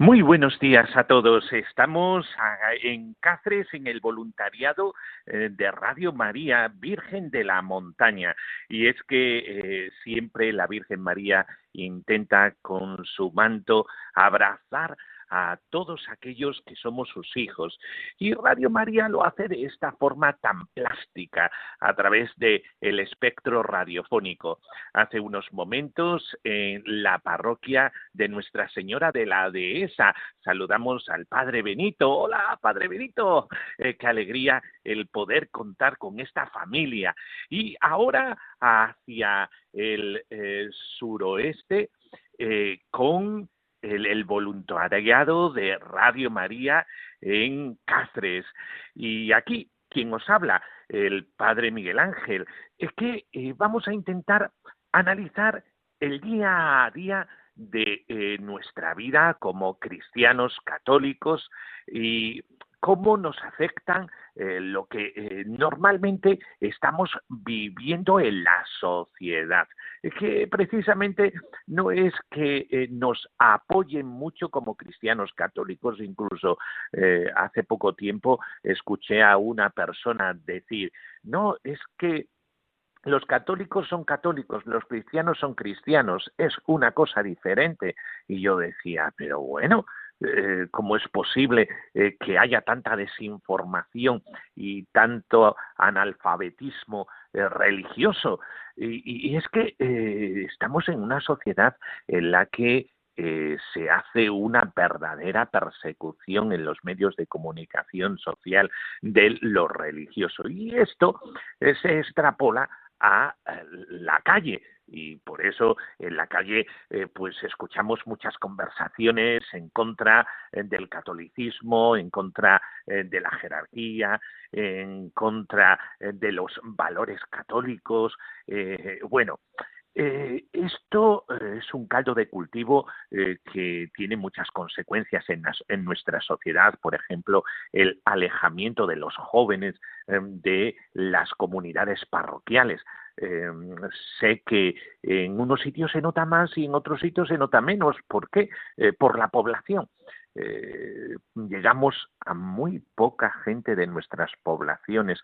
Muy buenos días a todos. Estamos en Cáceres en el voluntariado eh, de Radio María Virgen de la Montaña. Y es que eh, siempre la Virgen María intenta con su manto abrazar a todos aquellos que somos sus hijos. Y Radio María lo hace de esta forma tan plástica, a través de el espectro radiofónico. Hace unos momentos en la parroquia de Nuestra Señora de la Dehesa saludamos al Padre Benito. Hola, Padre Benito. Eh, qué alegría el poder contar con esta familia. Y ahora hacia el eh, suroeste eh, con el, voluntariado de Radio María en Cáceres. Y aquí, quien os habla, el Padre Miguel Ángel, es que eh, vamos a intentar analizar el día a día de eh, nuestra vida como cristianos católicos y cómo nos afectan eh, lo que eh, normalmente estamos viviendo en la sociedad. Que precisamente no es que eh, nos apoyen mucho como cristianos católicos, incluso hace poco tiempo escuché a una persona decir, no, es que los católicos son católicos, los cristianos son cristianos, es una cosa diferente. Y yo decía, pero bueno, eh, cómo es posible eh, que haya tanta desinformación y tanto analfabetismo eh, religioso. Y, es que estamos en una sociedad en la que se hace una verdadera persecución en los medios de comunicación social de lo religioso. Y esto se extrapola a la calle y por eso en la calle eh, pues escuchamos muchas conversaciones en contra eh, del catolicismo, en contra eh, de la jerarquía, en contra de los valores católicos. bueno, esto es un caldo de cultivo que tiene muchas consecuencias en, en, nuestra sociedad, por ejemplo, el alejamiento de los jóvenes de las comunidades parroquiales. Eh, sé que en unos sitios se nota más y en otros sitios se nota menos. ¿Por qué? Eh, por la población. Eh, llegamos a muy poca gente de nuestras poblaciones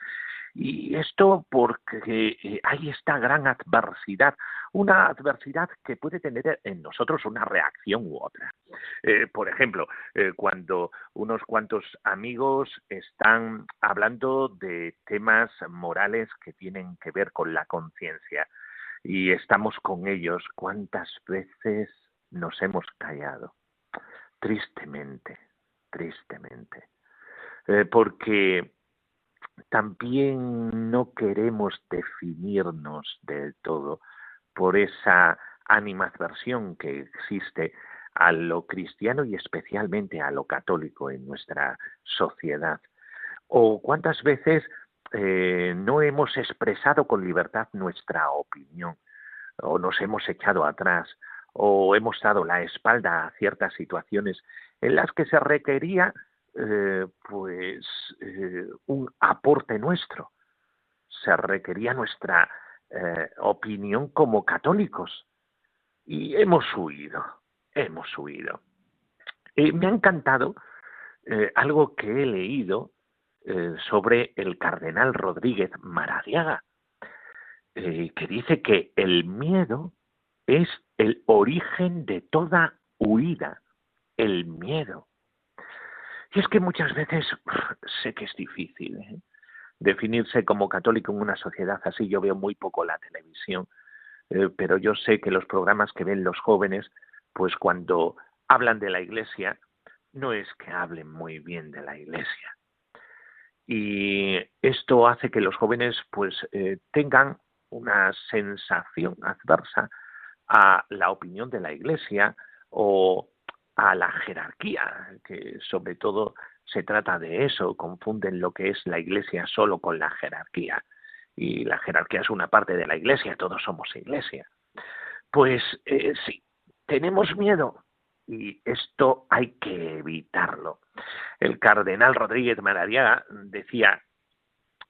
y esto porque eh, hay esta gran adversidad, una adversidad que puede tener en nosotros una reacción u otra. Eh, por ejemplo, eh, cuando unos cuantos amigos están hablando de temas morales que tienen que ver con la conciencia y estamos con ellos, ¿cuántas veces nos hemos callado? Tristemente, tristemente. porque también no queremos definirnos del todo por esa animadversión que existe a lo cristiano y especialmente a lo católico en nuestra sociedad. O cuántas veces eh, no hemos expresado con libertad nuestra opinión, o nos hemos echado atrás, o hemos dado la espalda a ciertas situaciones en las que se requería eh, pues eh, un aporte nuestro. Se requería nuestra eh, opinión como católicos. Y hemos huido, hemos huido. me ha encantado algo que he leído sobre el cardenal Rodríguez Maradiaga, que dice que el miedo es el origen de toda huida, el miedo. Y es que muchas veces sé que es difícil ¿eh? definirse como católico en una sociedad así. Yo veo muy poco la televisión, eh, pero yo sé que los programas que ven los jóvenes, pues cuando hablan de la iglesia, no es que hablen muy bien de la iglesia. Y esto hace que los jóvenes pues eh, tengan una sensación adversa a la opinión de la iglesia o a la jerarquía, que sobre todo se trata de eso, confunden lo que es la iglesia solo con la jerarquía. Y la jerarquía es una parte de la iglesia, todos somos iglesia. Pues eh, sí, tenemos miedo y esto hay que evitarlo. El cardenal Rodríguez Maradiaga decía,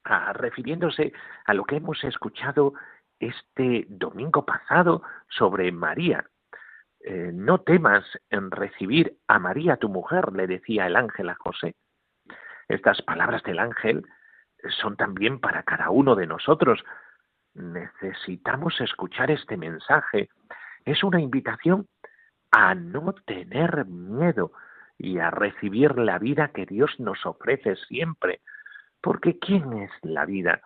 ah, refiriéndose a lo que hemos escuchado este domingo pasado sobre María, eh, no temas en recibir a María tu mujer, le decía el ángel a José. Estas palabras del ángel son también para cada uno de nosotros. Necesitamos escuchar este mensaje. Es una invitación a no tener miedo y a recibir la vida que Dios nos ofrece siempre. Porque ¿quién es la vida?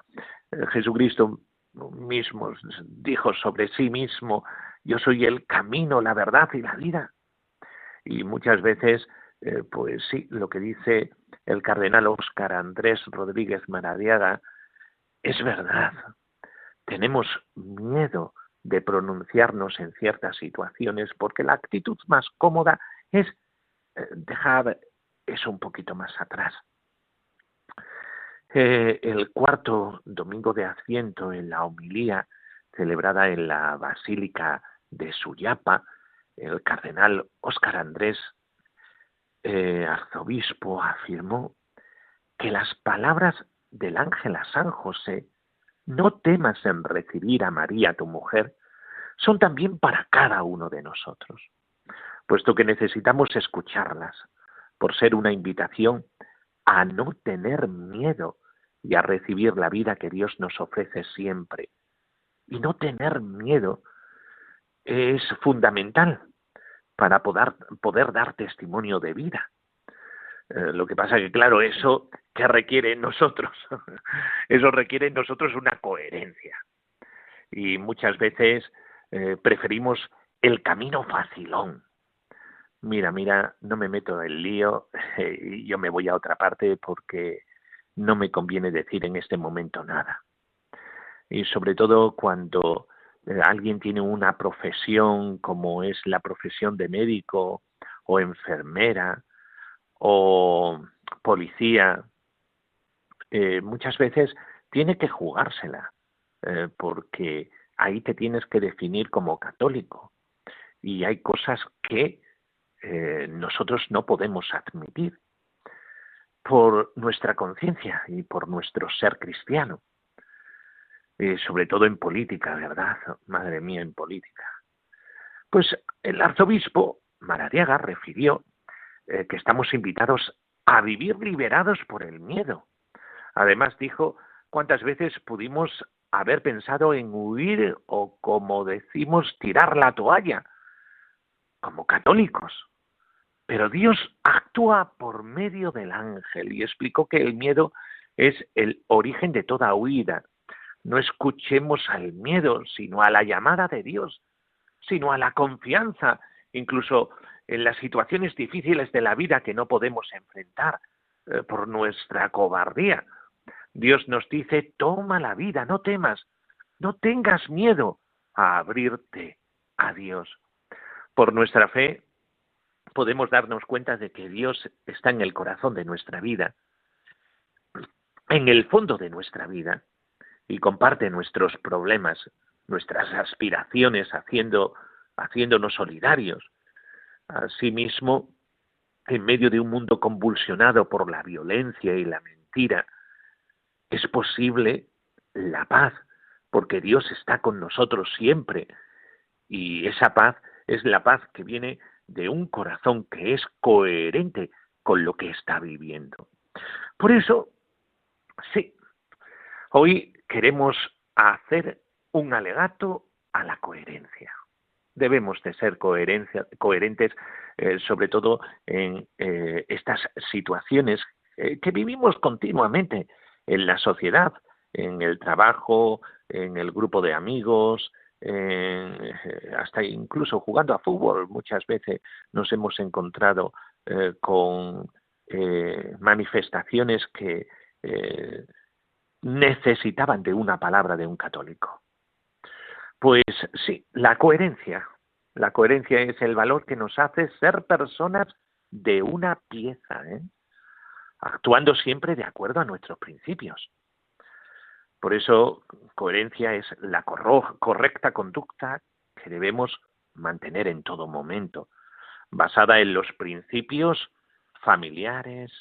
Eh, Jesucristo mismo dijo sobre sí mismo, yo soy el camino, la verdad y la vida. Y muchas veces, eh, pues sí, lo que dice el cardenal Óscar Andrés Rodríguez Maradiaga es verdad. Tenemos miedo de pronunciarnos en ciertas situaciones porque la actitud más cómoda es eh, dejar eso un poquito más atrás. Eh, el cuarto domingo de Adviento en la homilía celebrada en la Basílica de Suyapa, el cardenal Óscar Andrés, eh, arzobispo, afirmó que las palabras del ángel a San José, no temas en recibir a María tu mujer, son también para cada uno de nosotros, puesto que necesitamos escucharlas, por ser una invitación a no tener miedo y a recibir la vida que Dios nos ofrece siempre. Y no tener miedo es fundamental para poder, poder dar testimonio de vida. Eh, lo que pasa que, claro, eso que requiere en nosotros, eso requiere en nosotros una coherencia. Y muchas veces eh, preferimos el camino facilón. Mira, mira, no me meto en el lío, y yo me voy a otra parte porque no me conviene decir en este momento nada. Y sobre todo cuando eh, alguien tiene una profesión como es la profesión de médico o enfermera o policía, eh, muchas veces tiene que jugársela, eh, porque ahí te tienes que definir como católico y hay cosas que nosotros no podemos admitir por nuestra conciencia y por nuestro ser cristiano. Eh, sobre todo en política, ¿verdad? Madre mía, en política. Pues el arzobispo Maradiaga refirió eh, que estamos invitados a vivir liberados por el miedo. Además dijo cuántas veces pudimos haber pensado en huir o, como decimos, tirar la toalla, como católicos. Pero Dios actúa por medio del ángel y explicó que el miedo es el origen de toda huida no escuchemos al miedo, sino a la llamada de Dios, sino a la confianza, incluso en las situaciones difíciles de la vida que no podemos enfrentar eh, por nuestra cobardía. Dios nos dice, toma la vida, no temas, no tengas miedo a abrirte a Dios. Por nuestra fe podemos darnos cuenta de que Dios está en el corazón de nuestra vida, en el fondo de nuestra vida, y comparte nuestros problemas, nuestras aspiraciones, haciendo, haciéndonos solidarios. Asimismo, en medio de un mundo convulsionado por la violencia y la mentira, es posible la paz, porque Dios está con nosotros siempre. Y esa paz es la paz que viene de un corazón que es coherente con lo que está viviendo. Por eso, sí, hoy queremos hacer un alegato a la coherencia. Debemos de ser coherentes, eh, sobre todo en eh, estas situaciones eh, que vivimos continuamente en la sociedad, en el trabajo, en el grupo de amigos, hasta incluso jugando a fútbol. Muchas veces nos hemos encontrado con manifestaciones que necesitaban de una palabra de un católico. Pues sí, la coherencia La coherencia es el valor que nos hace ser personas de una pieza, ¿eh? actuando siempre de acuerdo a nuestros principios. Por eso, coherencia es la correcta conducta que debemos mantener en todo momento, basada en los principios familiares,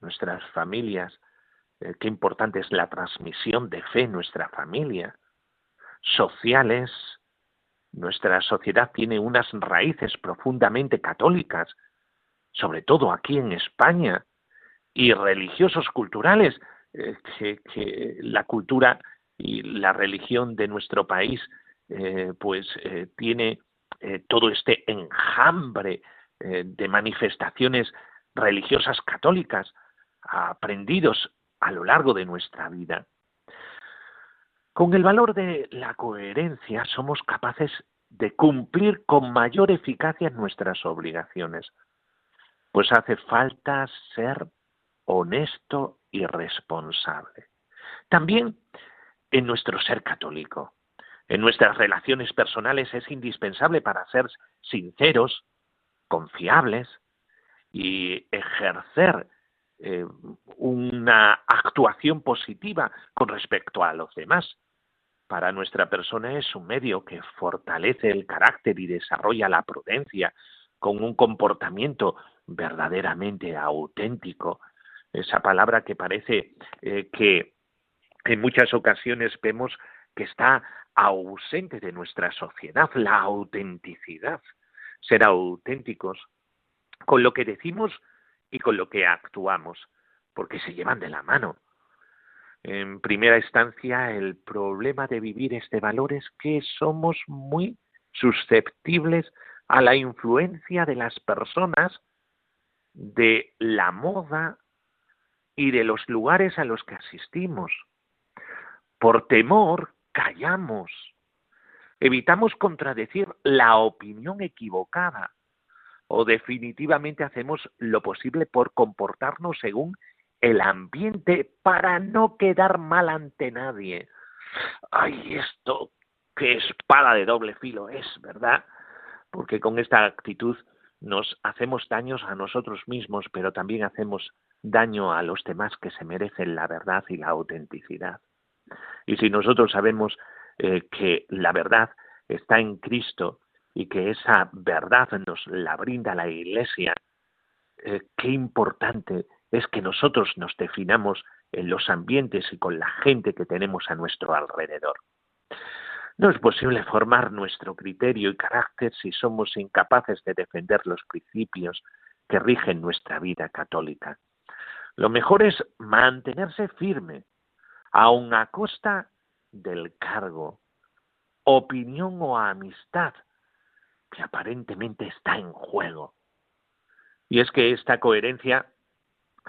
nuestras familias, eh, qué importante es la transmisión de fe en nuestra familia, sociales, nuestra sociedad tiene unas raíces profundamente católicas, sobre todo aquí en España, y religiosos culturales, eh, que, la cultura y la religión de nuestro país eh, pues tiene todo este enjambre de manifestaciones religiosas católicas aprendidos a lo largo de nuestra vida. Con el valor de la coherencia somos capaces de cumplir con mayor eficacia nuestras obligaciones, pues hace falta ser honesto y responsable. También en nuestro ser católico, en nuestras relaciones personales es indispensable para ser sinceros, confiables y ejercer eh, una actuación positiva con respecto a los demás. Para nuestra persona es un medio que fortalece el carácter y desarrolla la prudencia con un comportamiento verdaderamente auténtico. Esa palabra que parece eh, que en muchas ocasiones vemos que está ausente de nuestra sociedad, la autenticidad. Ser auténticos con lo que decimos y con lo que actuamos, porque se llevan de la mano. En primera instancia, el problema de vivir este valor es que somos muy susceptibles a la influencia de las personas, de la moda y de los lugares a los que asistimos. Por temor, callamos. Evitamos contradecir la opinión equivocada o definitivamente hacemos lo posible por comportarnos según el ambiente para no quedar mal ante nadie. Ay, esto qué espada de doble filo es, ¿verdad? Porque con esta actitud nos hacemos daños a nosotros mismos, pero también hacemos daño a los demás que se merecen la verdad y la autenticidad. Y si nosotros sabemos eh, que la verdad está en Cristo y que esa verdad nos la brinda la Iglesia, eh, qué importante es que nosotros nos definamos en los ambientes y con la gente que tenemos a nuestro alrededor. No es posible formar nuestro criterio y carácter si somos incapaces de defender los principios que rigen nuestra vida católica. Lo mejor es mantenerse firme, aun a costa del cargo, opinión o amistad que aparentemente está en juego. Y es que esta coherencia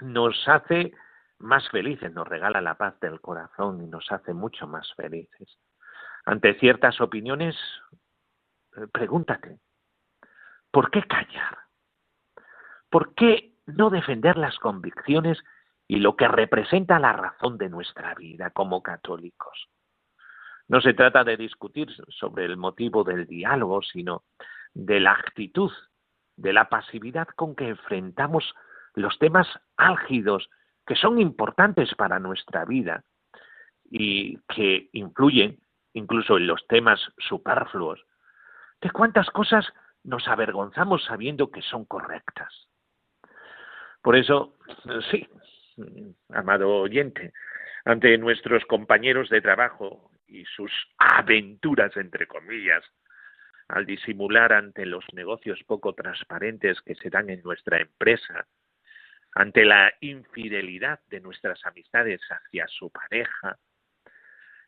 nos hace más felices, nos regala la paz del corazón y nos hace mucho más felices. Ante ciertas opiniones, eh, pregúntate, ¿por qué callar? ¿Por qué no defender las convicciones y lo que representa la razón de nuestra vida como católicos? No se trata de discutir sobre el motivo del diálogo, sino de la actitud, de la pasividad con que enfrentamos los temas álgidos que son importantes para nuestra vida y que influyen incluso en los temas superfluos. ¿De cuántas cosas nos avergonzamos sabiendo que son correctas? Por eso, sí, amado oyente, ante nuestros compañeros de trabajo y sus aventuras, entre comillas, al disimular ante los negocios poco transparentes que se dan en nuestra empresa, ante la infidelidad de nuestras amistades hacia su pareja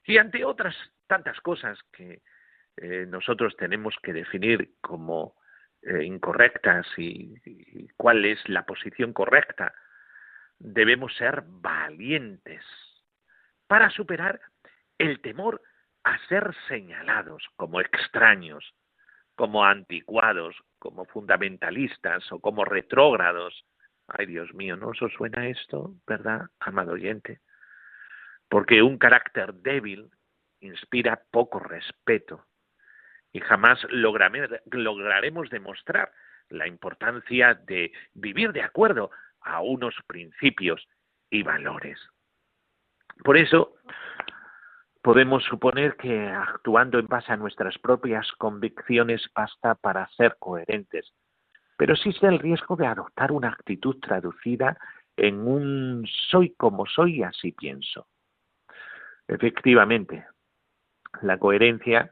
y ante otras tantas cosas que eh, nosotros tenemos que definir como eh, incorrectas y cuál es la posición correcta, debemos ser valientes para superar el temor a ser señalados como extraños, como anticuados, como fundamentalistas o como retrógrados. Ay, Dios mío, ¿no os suena esto, verdad, amado oyente? Porque un carácter débil inspira poco respeto y jamás lograremos demostrar la importancia de vivir de acuerdo a unos principios y valores. Por eso, podemos suponer que actuando en base a nuestras propias convicciones basta para ser coherentes, pero existe el riesgo de adoptar una actitud traducida en un soy como soy y así pienso. Efectivamente, la coherencia,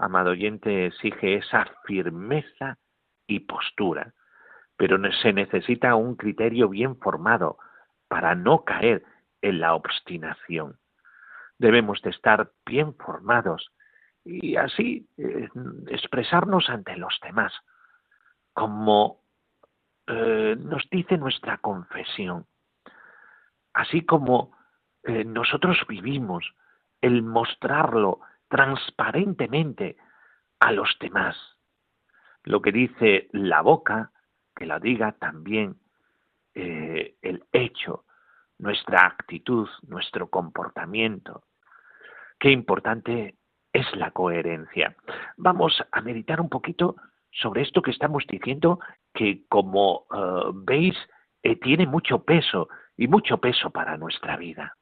amado oyente, exige esa firmeza y postura, pero se necesita un criterio bien formado para no caer en la obstinación. Debemos de estar bien formados y así eh, expresarnos ante los demás, como eh, nos dice nuestra confesión, así como eh, nosotros vivimos, el mostrarlo transparentemente a los demás. Lo que dice la boca, que la diga también eh, el hecho, nuestra actitud, nuestro comportamiento. Qué importante es la coherencia. Vamos a meditar un poquito sobre esto que estamos diciendo, que como eh, veis eh, tiene mucho peso y mucho peso para nuestra vida.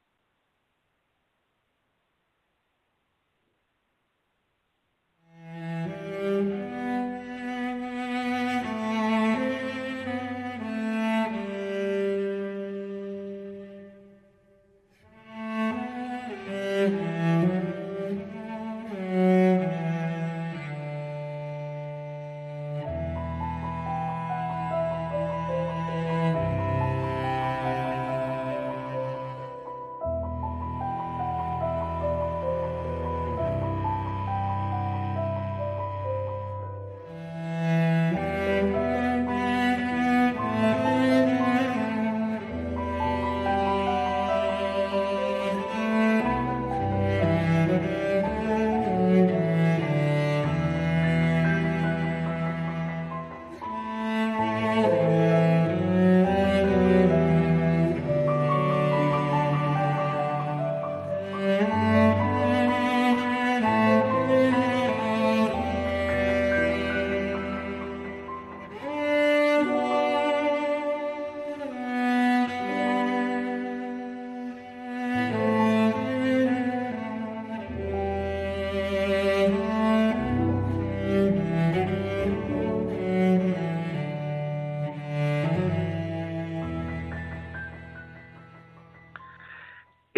Yeah.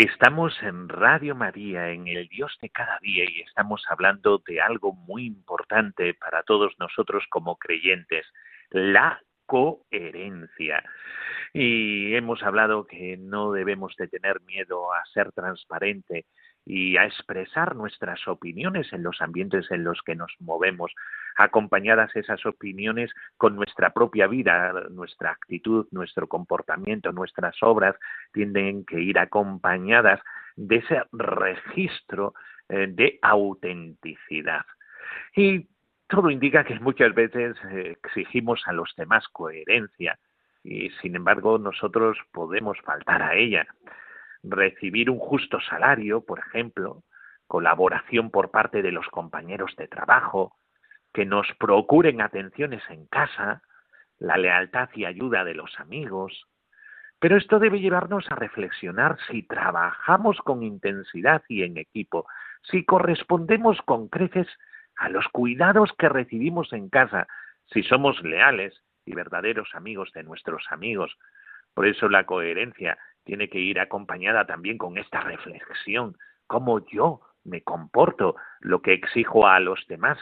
Estamos en Radio María, en el Dios de cada día, y estamos hablando de algo muy importante para todos nosotros como creyentes, la coherencia. Y hemos hablado que no debemos de tener miedo a ser transparente y a expresar nuestras opiniones en los ambientes en los que nos movemos, acompañadas esas opiniones con nuestra propia vida, nuestra actitud, nuestro comportamiento, nuestras obras tienen que ir acompañadas de ese registro eh, de autenticidad. Y todo indica que muchas veces eh, exigimos a los demás coherencia y sin embargo nosotros podemos faltar a ella recibir un justo salario, por ejemplo, colaboración por parte de los compañeros de trabajo, que nos procuren atenciones en casa, la lealtad y ayuda de los amigos. Pero esto debe llevarnos a reflexionar si trabajamos con intensidad y en equipo, si correspondemos con creces a los cuidados que recibimos en casa, si somos leales y verdaderos amigos de nuestros amigos. Por eso la coherencia tiene que ir acompañada también con esta reflexión, cómo yo me comporto, lo que exijo a los demás,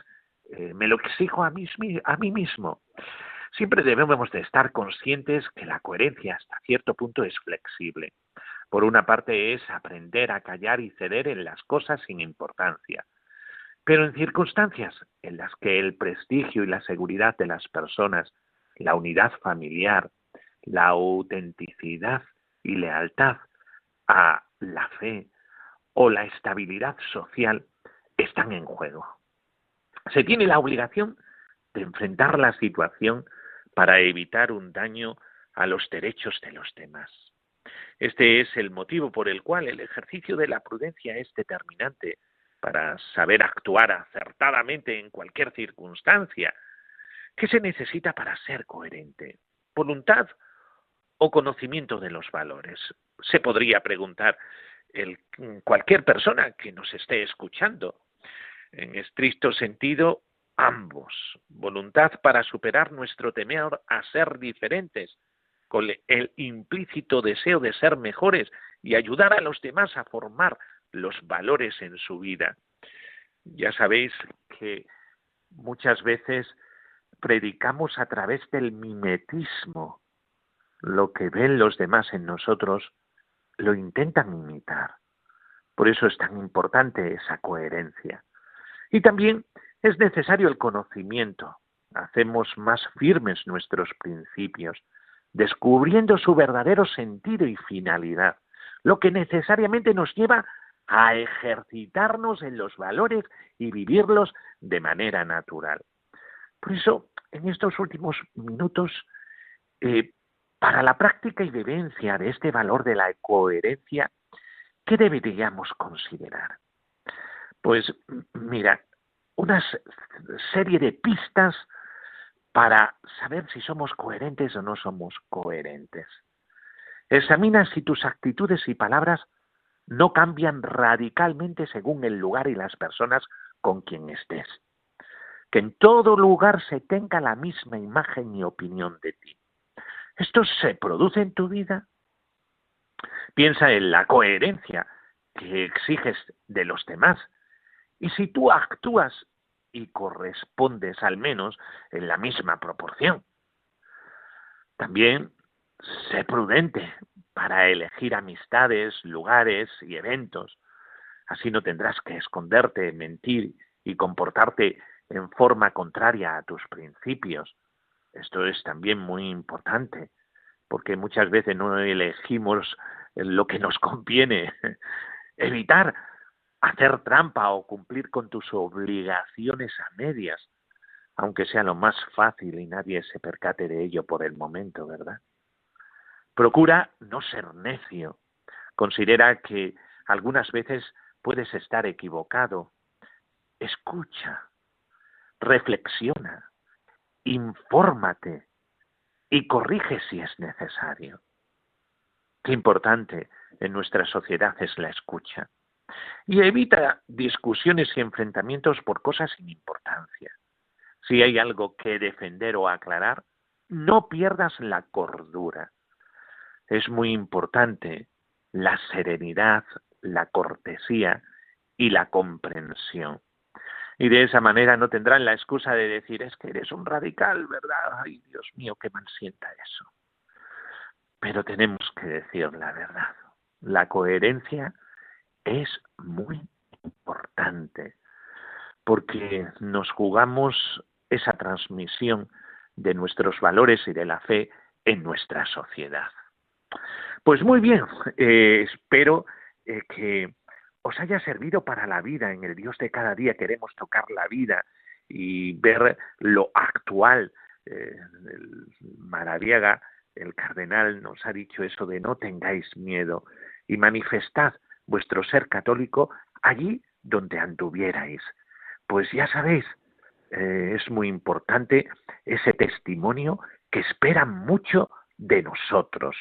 eh, me lo exijo a mí, a mí mismo. Siempre debemos de estar conscientes que la coherencia hasta cierto punto es flexible. Por una parte es aprender a callar y ceder en las cosas sin importancia. Pero en circunstancias en las que el prestigio y la seguridad de las personas, la unidad familiar, la autenticidad y lealtad a la fe o la estabilidad social están en juego. Se tiene la obligación de enfrentar la situación para evitar un daño a los derechos de los demás. Este es el motivo por el cual el ejercicio de la prudencia es determinante para saber actuar acertadamente en cualquier circunstancia. ¿Qué se necesita para ser coherente? ¿Voluntad o conocimiento de los valores? Se podría preguntar el, cualquier persona que nos esté escuchando. En estricto sentido, ambos. Voluntad para superar nuestro temor a ser diferentes, con el implícito deseo de ser mejores y ayudar a los demás a formar los valores en su vida. Ya sabéis que muchas veces predicamos a través del mimetismo. Lo que ven los demás en nosotros lo intentan imitar. Por eso es tan importante esa coherencia. Y también es necesario el conocimiento. Hacemos más firmes nuestros principios, descubriendo su verdadero sentido y finalidad, lo que necesariamente nos lleva a ejercitarnos en los valores y vivirlos de manera natural. Por eso, en estos últimos minutos, eh, para la práctica y vivencia de este valor de la coherencia, ¿qué deberíamos considerar? Pues mira, una serie de pistas para saber si somos coherentes o no somos coherentes. Examina si tus actitudes y palabras no cambian radicalmente según el lugar y las personas con quien estés. Que en todo lugar se tenga la misma imagen y opinión de ti. ¿Esto se produce en tu vida? Piensa en la coherencia que exiges de los demás. Y si tú actúas y correspondes al menos en la misma proporción. También sé prudente para elegir amistades, lugares y eventos. Así no tendrás que esconderte, mentir y comportarte en forma contraria a tus principios. Esto es también muy importante, porque muchas veces no elegimos lo que nos conviene. Evitar hacer trampa o cumplir con tus obligaciones a medias, aunque sea lo más fácil y nadie se percate de ello por el momento, ¿verdad? Procura no ser necio. Considera que algunas veces puedes estar equivocado. Escucha, reflexiona, infórmate y corrige si es necesario. Qué importante en nuestra sociedad es la escucha. Y evita discusiones y enfrentamientos por cosas sin importancia. Si hay algo que defender o aclarar, no pierdas la cordura es muy importante la serenidad, la cortesía y la comprensión. Y de esa manera no tendrán la excusa de decir es que eres un radical, ¿verdad? Ay, Dios mío, qué mal sienta eso. Pero tenemos que decir la verdad. La coherencia es muy importante porque nos jugamos esa transmisión de nuestros valores y de la fe en nuestra sociedad. Pues muy bien, eh, espero eh, que os haya servido para la vida. En el Dios de cada día queremos tocar la vida y ver lo actual. Eh, el el cardenal, nos ha dicho eso de no tengáis miedo y manifestad vuestro ser católico allí donde anduvierais. Pues ya sabéis, es muy importante ese testimonio que espera mucho de nosotros.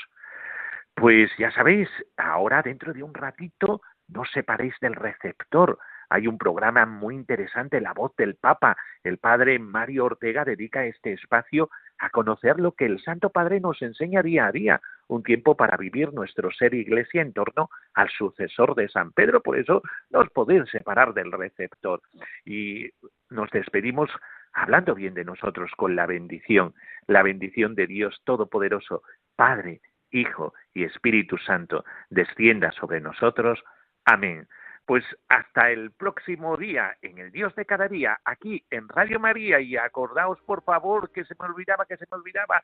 Pues ya sabéis, ahora dentro de un ratito no separéis del receptor. Hay un programa muy interesante, La Voz del Papa. El padre Mario Ortega dedica este espacio a conocer lo que el Santo Padre nos enseña día a día, un tiempo para vivir nuestro ser iglesia en torno al sucesor de San Pedro. Por eso no os podéis separar del receptor. Y nos despedimos hablando bien de nosotros con la bendición, la bendición de Dios Todopoderoso, Padre, Hijo y Espíritu Santo, descienda sobre nosotros. Amén. Pues hasta el próximo día, en el Dios de cada día, aquí en Radio María, y acordaos por favor, que se me olvidaba, que se me olvidaba,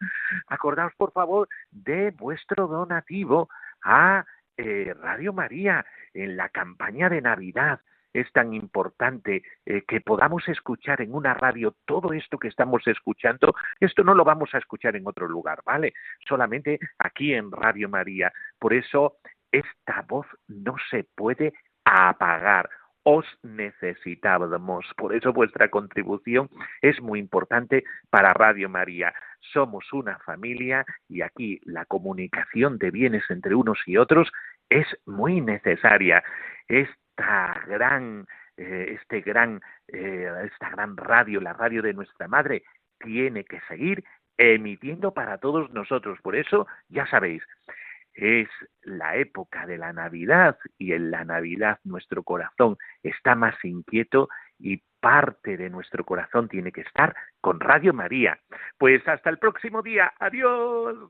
acordaos por favor de vuestro donativo a eh, Radio María en la campaña de Navidad es tan importante eh, que podamos escuchar en una radio todo esto que estamos escuchando, esto no lo vamos a escuchar en otro lugar, ¿vale? Solamente aquí en Radio María. Por eso esta voz no se puede apagar. os necesitábamos. Por eso vuestra contribución es muy importante para Radio María. Somos una familia y aquí la comunicación de bienes entre unos y otros es muy necesaria. Esta gran, eh, este gran, eh, esta gran radio, la radio de nuestra madre, tiene que seguir emitiendo para todos nosotros. Por eso, ya sabéis, es la época de la Navidad y en la Navidad nuestro corazón está más inquieto y parte de nuestro corazón tiene que estar con Radio María. Pues hasta el próximo día. Adiós.